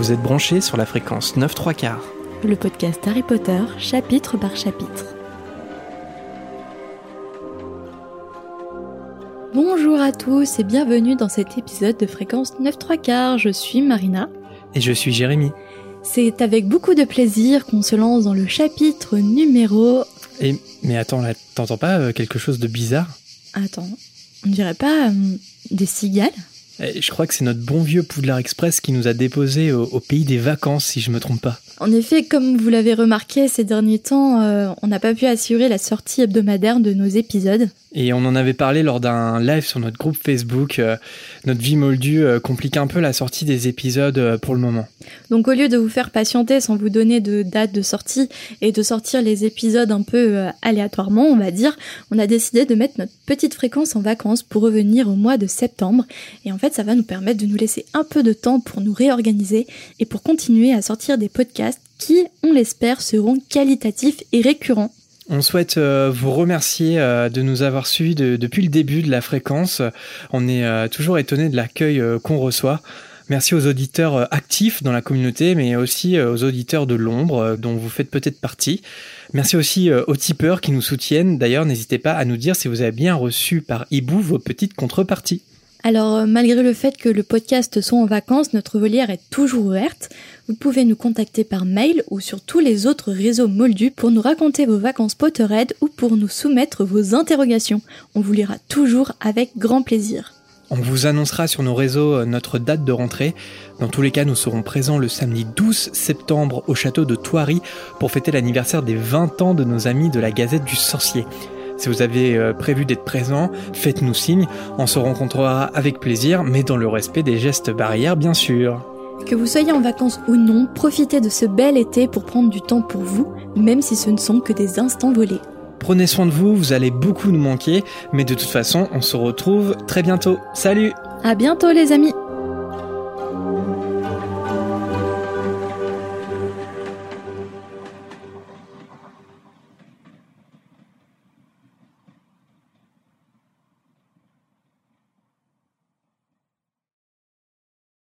Vous êtes branchés sur la fréquence 9 3 quarts. Le podcast Harry Potter, chapitre par chapitre. Bonjour à tous et bienvenue dans cet épisode de fréquence 9 3 quarts. Je suis Marina. Et je suis Jérémy. C'est avec beaucoup de plaisir qu'on se lance dans le chapitre numéro... Et, mais attends, là, t'entends pas euh, quelque chose de bizarre? Attends, on dirait pas euh, des cigales? Je crois que c'est notre bon vieux Poudlard Express qui nous a déposés au, pays des vacances, si je me trompe pas. En effet, comme vous l'avez remarqué ces derniers temps, euh, on n'a pas pu assurer la sortie hebdomadaire de nos épisodes. Et on en avait parlé lors d'un live sur notre groupe Facebook. euh, notre vie moldue euh, complique un peu la sortie des épisodes euh, pour le moment. Donc au lieu de vous faire patienter sans vous donner de date de sortie et de sortir les épisodes un peu aléatoirement, on va dire, on a décidé de mettre notre petite fréquence en vacances pour revenir au mois de septembre. Et en fait, ça va nous permettre de nous laisser un peu de temps pour nous réorganiser et pour continuer à sortir des podcasts qui, on l'espère, seront qualitatifs et récurrents. On souhaite euh, vous remercier euh, de nous avoir suivis de- depuis le début de la fréquence. On est euh, toujours étonné de l'accueil qu'on reçoit. Merci aux auditeurs actifs dans la communauté, mais aussi aux auditeurs de l'ombre, dont vous faites peut-être partie. Merci aussi aux tipeurs qui nous soutiennent. D'ailleurs, n'hésitez pas à nous dire si vous avez bien reçu par hibou vos petites contreparties. Alors, malgré le fait que le podcast soit en vacances, notre volière est toujours ouverte. Vous pouvez nous contacter par mail ou sur tous les autres réseaux moldus pour nous raconter vos vacances Potterhead ou pour nous soumettre vos interrogations. On vous lira toujours avec grand plaisir. On vous annoncera sur nos réseaux euh, notre date de rentrée. Dans tous les cas, nous serons présents le samedi 12 septembre au château de Thoiry pour fêter l'anniversaire des 20 ans de nos amis de la Gazette du Sorcier. Si vous avez euh, prévu d'être présent, faites-nous signe. On se rencontrera avec plaisir, mais dans le respect des gestes barrières, bien sûr. Que vous soyez en vacances ou non, profitez de ce bel été pour prendre du temps pour vous, même si ce ne sont que des instants volés. Prenez soin de vous, vous allez beaucoup nous manquer, mais de toute façon, on se retrouve très bientôt. Salut À bientôt les amis